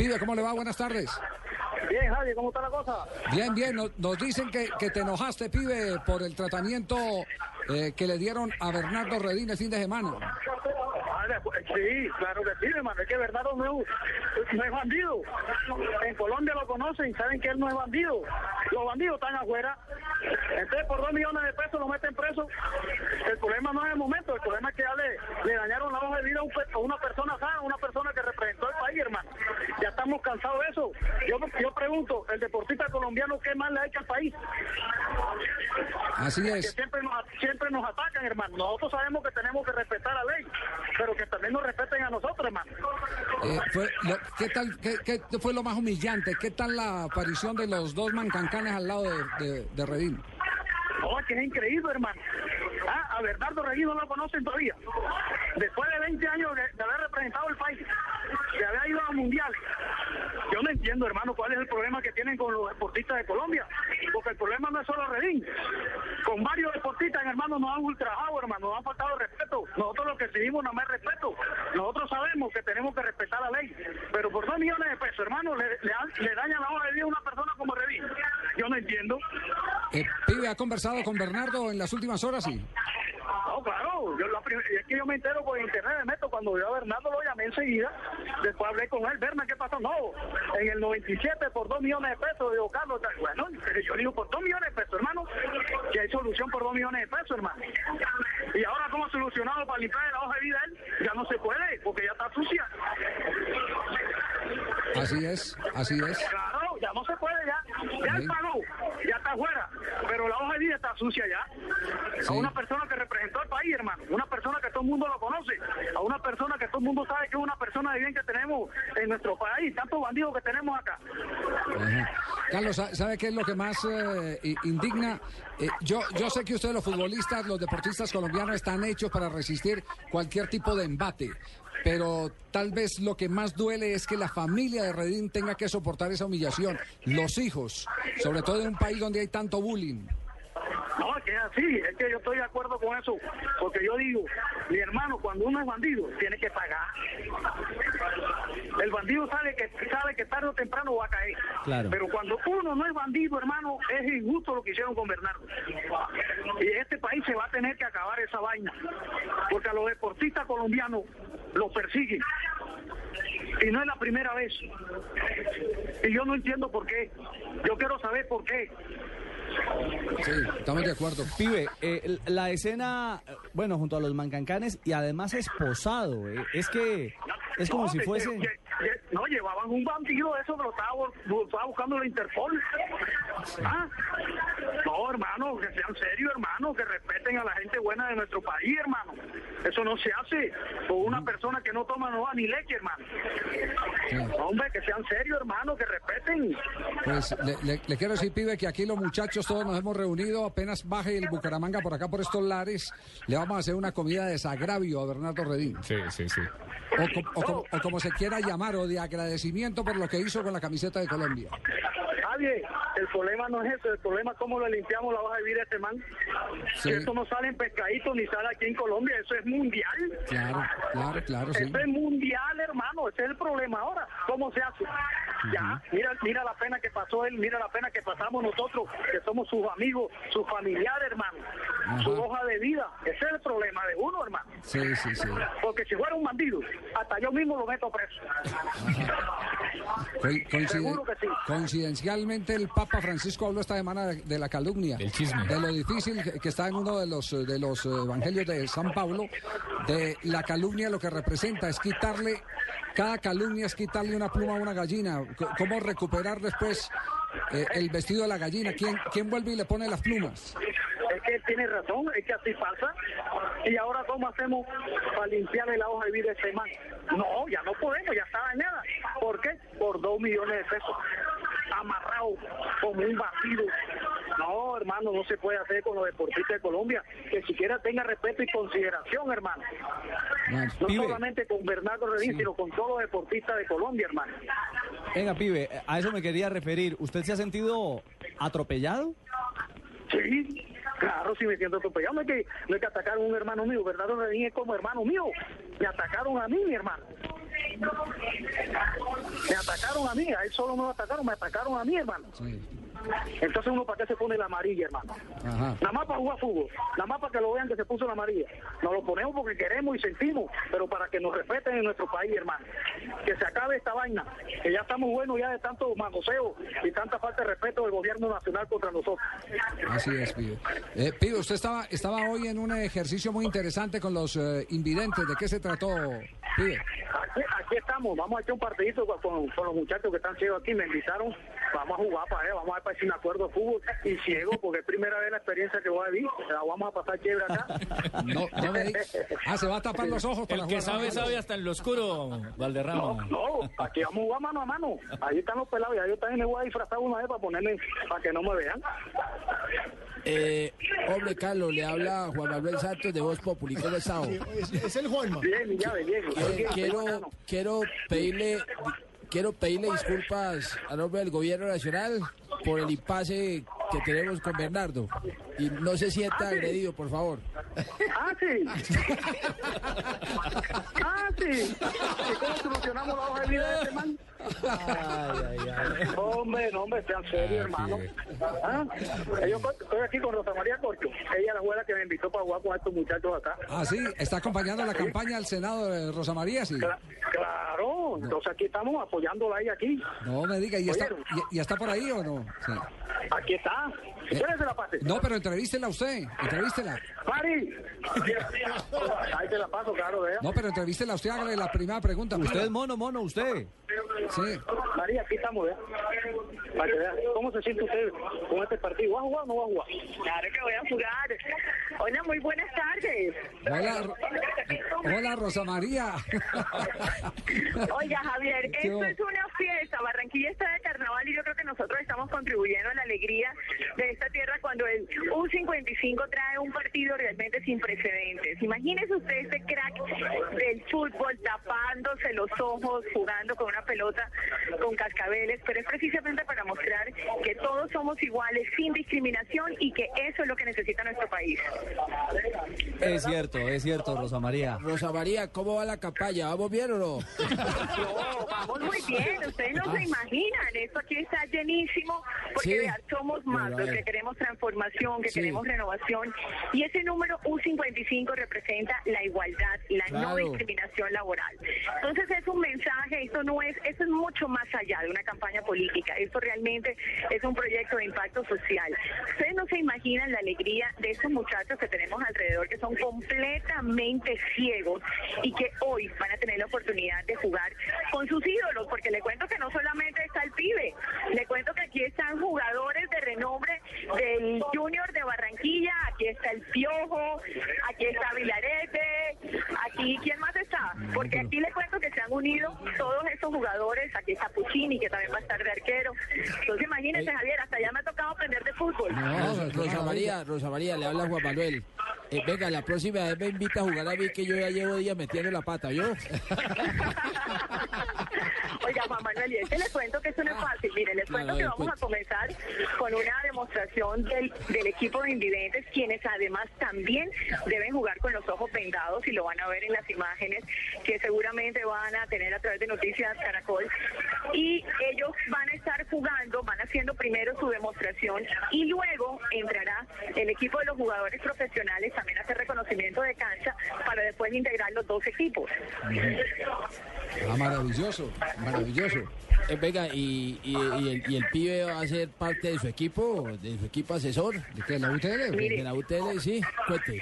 Pibe, ¿cómo le va? Buenas tardes. Bien, Javi, ¿cómo está la cosa? Bien, bien. Nos, nos dicen que, que te enojaste, pibe, por el tratamiento eh, que le dieron a Bernardo Redín el fin de semana. Sí, claro que sí, hermano. Es que Bernardo no, es- no es bandido. En Colombia lo conocen, saben que él no es bandido. Los bandidos están afuera. Entonces, por dos millones de pesos lo meten preso. El problema no es el momento, el problema es que ya le, le dañaron la hoja de vida a, un a una persona sana, a una persona que representó al país, hermano. Ya estamos cansados de eso. Yo, yo pregunto, el deportista colombiano, ¿qué más le ha hecho al país? Así que es. siempre nos, siempre nos atacan, hermano. Nosotros sabemos que tenemos que respetar la ley, pero que también nos respeten a nosotros, hermano. Eh, fue lo- ¿qué, tal, qué, qué fue lo más humillante? ¿Qué tal la aparición de los dos mancancanes al lado de, de, de Redín? Es que es increíble, hermano. Ah, a Bernardo Regui no lo conocen todavía. Después de 20 años de, de haber representado el país, de haber ido a mundial. Yo no entiendo, hermano, cuál es el problema que tienen con los deportistas de Colombia. Porque el problema no es solo Redín. Con varios deportistas, hermano, nos han ultrajado, hermano, nos han faltado respeto. Nosotros lo que exigimos no más respeto. Nosotros sabemos que tenemos que respetar la ley. Pero por dos millones de pesos, hermano, le, le, le dañan la hoja de vida a una persona como Redín. Yo no entiendo. Eh, pibe, ¿ha conversado con Bernardo en las últimas horas? Sí. No, claro, yo la es que yo me entero por internet, me cuando yo a Bernardo lo llamé enseguida, después hablé con él, Berna, ¿qué pasó? No, en el 97 por 2 millones de pesos, digo, Carlos, bueno, yo digo, por 2 millones de pesos, hermano, que hay solución por 2 millones de pesos, hermano. Y ahora, ¿cómo solucionado para limpiar la hoja de vida él? Ya no se puede, porque ya está sucia. Así es, así es. Claro, ya no se puede, ya. Ya él pagó, hoja de vida está sucia ya. Sí. A una persona que representó al país, hermano. Una persona que todo el mundo lo conoce. A una persona que todo el mundo sabe que es una persona de bien que tenemos en nuestro país. Tantos bandidos que tenemos acá. Ajá. Carlos, ¿sa- ¿sabe qué es lo que más eh, indigna? Eh, yo, yo sé que ustedes los futbolistas, los deportistas colombianos están hechos para resistir cualquier tipo de embate, pero tal vez lo que más duele es que la familia de Redín tenga que soportar esa humillación, los hijos, sobre todo en un país donde hay tanto bullying. Así, es que yo estoy de acuerdo con eso, porque yo digo, mi hermano, cuando uno es bandido, tiene que pagar. El bandido sabe que sabe que tarde o temprano va a caer. Pero cuando uno no es bandido, hermano, es injusto lo que hicieron con Bernardo. Y este país se va a tener que acabar esa vaina, porque a los deportistas colombianos los persiguen. Y no es la primera vez. Y yo no entiendo por qué. Yo quiero saber por qué. Sí, estamos de acuerdo. Pibe, eh, la escena, eh, bueno, junto a los mancancanes y además esposado, eh, es que es como No, si fuese... que- que- no, llevaban un bandido de eso lo estaba, estaba buscando la Interpol. Ah, No, hermano, que sean serios, hermano, que respeten a la gente buena de nuestro país, hermano. Eso no se hace con una persona que no toma no ni leche, hermano. Hombre, que sean serios, hermano, que respeten. Pues le, le- le quiero decir, pibe, que aquí los muchachos todos nos hemos reunido. Apenas baje el Bucaramanga por acá, por estos lares, le vamos a hacer una comida de desagravio a Bernardo Redín. Sí, sí, sí. O, o como se quiera llamar, o de agradecimiento por lo que hizo con la camiseta de Colombia. Nadie, el problema no es eso, el problema es cómo le limpiamos la hoja de vida a este man. Sí. Eso no sale en pescadito ni sale aquí en Colombia, eso es mundial. Claro, claro, claro, sí. Eso es mundial, hermano, ese es el problema ahora. ¿Cómo se hace? Ya, mira, mira la pena que pasó él, mira la pena que pasamos nosotros, que somos sus amigos, sus familiares, hermano. Su hoja de vida, ese es el problema de uno, hermano. Sí, sí, sí. Porque si fuera un bandido, hasta yo mismo lo meto preso. Seguro que sí. coincidencialmente el Papa Francisco habló esta semana de, de la calumnia, Del chisme. de lo difícil que, está en uno de los de los eh, evangelios de San Pablo, de la calumnia lo que representa es quitarle cada calumnia es quitarle una pluma a una gallina, cómo recuperar después eh, el vestido de la gallina, quién quién vuelve y le pone las plumas. Es que tiene razón, es que así pasa. Y ahora, ¿cómo hacemos para limpiarle la hoja de vida a ese man? No, ya no podemos, ya está dañada. ¿Por qué? por dos millones de pesos, amarrado como un bandido. No, hermano, no se puede hacer con los deportistas de Colombia, que siquiera tenga respeto y consideración, hermano. No pibe. solamente con Bernardo Redín, sino con todos los deportistas de Colombia, hermano. Venga, pibe, a eso me quería referir. ¿Usted se ha sentido atropellado? Sí, claro, sí me siento atropellado. No es que, no es que atacaron a un hermano mío, Bernardo Redín es como hermano mío. Me atacaron a mí, mi hermano. Me atacaron a mí, a él solo no me atacaron, me atacaron a mí, hermano. Sí. Entonces uno para qué se pone la amarilla, hermano. Ajá. Nada más para jugar fútbol, nada más para que lo vean que se puso la amarilla. Nos lo ponemos porque queremos y sentimos, pero para que nos respeten en nuestro país, hermano. Que se acabe esta vaina, que ya estamos buenos ya de tanto manoseo y tanta falta de respeto del gobierno nacional contra nosotros. Así es, Pibe. Eh, Pibe, usted estaba, estaba hoy en un ejercicio muy interesante con los eh, invidentes. ¿De qué se trató, Aquí, aquí estamos, vamos a echar un partidito con, los muchachos que están ciegos aquí, me invitaron, vamos a jugar para allá, vamos a ver para si me acuerdo de fútbol y ciego, porque es primera vez la experiencia que voy a vivir, la vamos a pasar chévere acá. No, no me. Ah, se va a tapar los ojos para El que jugar. sabe, sabe hasta en lo oscuro, Valderrama. No, aquí vamos a jugar mano a mano, ahí están los pelados, ya yo también me voy a disfrazar una vez para ponerme, para que no me vean. Eh, hombre, Carlos, le habla Juan Manuel Santos de Voz Populi. ¿Cómo está? Es, el Juanma. Bien, Diego. Eh, quiero, quiero pedirle quiero pedirle disculpas a nombre del gobierno nacional por el impasse que tenemos con Bernardo. Y no se sienta agredido, por favor. Ah, sí. ah, sí. ¿Y cómo solucionamos la hoja de vida de este man? Hombre, no, hombre, sean serios, hermano. Ah, Yo estoy aquí con Rosa María Corcho. Ella es la abuela que me invitó para jugar con estos muchachos acá. Ah, sí, está acompañando la campaña al Senado de Rosa María, sí. Cla- Claro, entonces aquí estamos apoyándola a ella aquí. No me diga, ¿y está, y, y está por ahí o no? Sí. Aquí está. Se la pase. No, pero entrevístela usted, entrevístela. Mari. Ahí te la paso, claro, vea. No, pero entrevístela usted, hágale la primera pregunta. Usted es mono, mono, usted. Sí. María, aquí estamos, ¿eh? Para que vea cómo se siente usted con este partido. ¿Va a jugar o no va a jugar? Claro que voy a jugar. Hola, muy buenas tardes. Hola, hola Rosa María. Oiga, Javier, ¿Qué esto es una fiesta. Barranquilla está de carnaval y yo creo que nosotros estamos contribuyendo a la alegría de esta tierra cuando el U55 trae un partido realmente sin precedentes. Imagínese usted este crack del fútbol tapándose los ojos, jugando con una pelota con cascabeles, pero es precisamente para mostrar que todos somos iguales, sin discriminación y que eso es lo que necesita nuestro país. Es cierto, es cierto, Rosa María. Rosa María, ¿cómo va la campaña? ¿Vamos bien o no? No, vamos muy bien, ustedes no se imaginan, esto aquí está llenísimo, porque Sí. vean, somos más los que queremos transformación, que Sí. queremos renovación, y ese número U55 representa la igualdad, la no Claro. discriminación laboral. Entonces es un mensaje, esto no es, esto es mucho más allá de una campaña política, esto realmente es un proyecto de impacto social. Ustedes no se imaginan la alegría de estos muchachos que tenemos alrededor, que son completamente ciegos y que hoy van a tener la oportunidad de jugar con sus ídolos, porque le cuento que no solamente está el pibe, le cuento que aquí están jugadores de renombre del Junior de Barranquilla, aquí está el Piojo, aquí está Vilarete, aquí, ¿quién más está? Porque aquí le cuento que se han unido todos estos jugadores, aquí está Puccini, que también va a estar de arquero. Javier, hasta ya me ha tocado aprender de fútbol. Rosa, Rosa María, Rosa María, le habla Juan Manuel. Eh, venga, la próxima vez me invita a jugar a mí que yo ya llevo días metiendo la pata, ¿yo? Oiga, Juan Manuel, y es que les cuento que esto no es fácil. Miren, les Claro, cuento que a ver, vamos a comenzar con una demostración del, del equipo de invidentes, quienes además también deben jugar con los ojos vendados y lo van a ver en las imágenes que seguramente van a tener a través de Noticias Caracol. Y ellos van a estar jugando, van haciendo primero su demostración y luego entrará el equipo de los jugadores profesionales también a hacer reconocimiento de cancha para después integrar los dos equipos. Ah, maravilloso, maravilloso. Eh, venga, y, y, y el, y el pibe va a ser parte de su equipo, de su equipo asesor, ¿De? ¿La UTL? Mire. de la UTL, sí, cuente.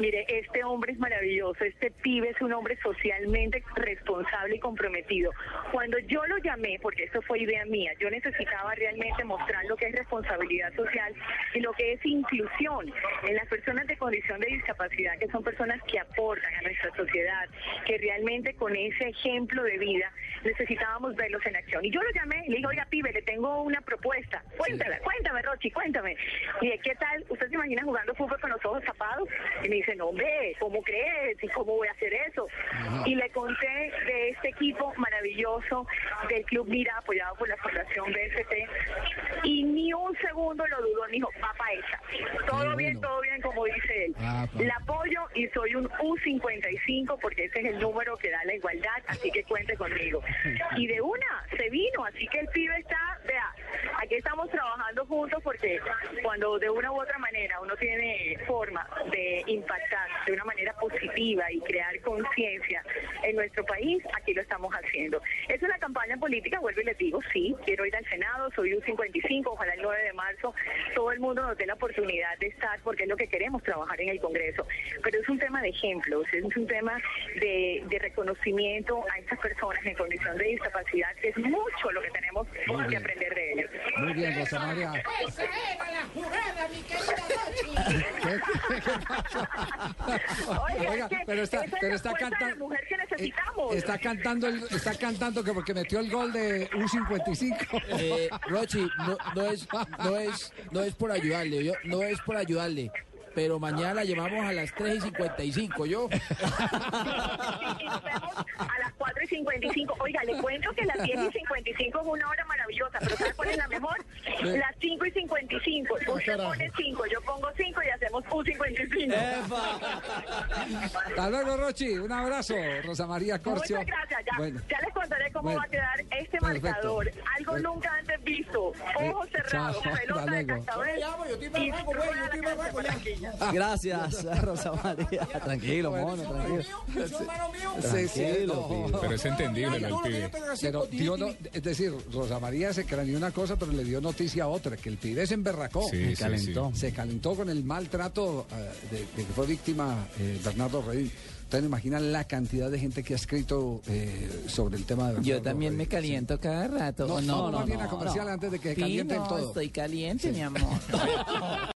Mire, este hombre es maravilloso, este pibe es un hombre socialmente responsable y comprometido. Cuando yo lo llamé, porque esto fue idea mía, yo necesitaba realmente mostrar lo que es responsabilidad social y lo que es inclusión en las personas de condición de discapacidad, que son personas que aportan a nuestra sociedad, que realmente con ese ejemplo de vida necesitábamos verlos en acción. Y yo lo llamé y le dije, oiga, pibe, le tengo una propuesta. Cuéntame, cuéntame, Rochi, cuéntame. Y dije, ¿qué tal? ¿Usted se imagina jugando fútbol con los ojos tapados? Y me dice, no, hombre, ¿cómo crees? ¿Y cómo voy a hacer eso? Y le conté de este equipo maravilloso del Club Mira, apoyado por la Fundación BST. Y ni un segundo lo dudó, ni dijo, papá hecha. Todo bien, todo bien, como dice él. Ah. La apoyo y soy un U55 porque ese es el número que da la igualdad, así que cuente conmigo. Y de una, se vino, así que el pibe está, vea, aquí estamos trabajando juntos porque cuando de una u otra manera uno tiene forma de impactar de una manera positiva y crear conciencia en nuestro país, aquí lo estamos haciendo. Es una campaña política, vuelvo y les digo, sí, quiero ir al Senado, soy un 55, ojalá el 9 de marzo todo el mundo nos dé la oportunidad de estar porque es lo que queremos trabajar en el Congreso. Pero es un tema de ejemplos, es un tema de, de reconocimiento a estas personas en condición de discapacidad, que es mucho lo que tenemos Muy que bien. aprender de ellos. Muy bien, Rosa María. ¿Qué, qué? Oiga, Oiga, es que pero está, esa es pero la está cantando. mujer que necesitamos. Está cantando, el- está cantando que porque metió el gol de U55. Eh, Rochi, no, no es, no es, no es por ayudarle, yo, no es por ayudarle. Pero mañana la llevamos a las 3 y 55, yo. y nos vemos a las 4 y 55. Oiga, le cuento que las 10 y 55 es una hora maravillosa, pero ¿sabe cuál es la mejor? Las 5 y 55. Usted pone 5, yo pongo 5 y hacemos un 55. Hasta luego, Rochi. Un abrazo, Rosa María Corcio. Muchas gracias. Ya, Bueno. ya les contaré cómo Bueno. va a quedar este Perfecto. marcador. Algo Bueno. nunca antes visto. Ojos Eh, cerrados, chao, pelota de cascabel. y rueda la cancha por aquí. Gracias, Rosa María. Tranquilo, mono, tranquilo. Sí, sí, no. pibe. Pero es entendible del pibe. Pero dio no- es decir, Rosa María se craneó una cosa, pero le dio noticia a otra, que el pibe se emberracó. Sí, sí, calentó. sí. Se calentó con el maltrato eh, de, de que fue víctima eh, Bernardo Redín. Ustedes imaginan la cantidad de gente que ha escrito eh, sobre el tema de Bernardo Yo también me caliento cada rato. No, ¿o no, no, más bien a no, comercial no. antes de que calienten no, todo. Estoy caliente, mi amor.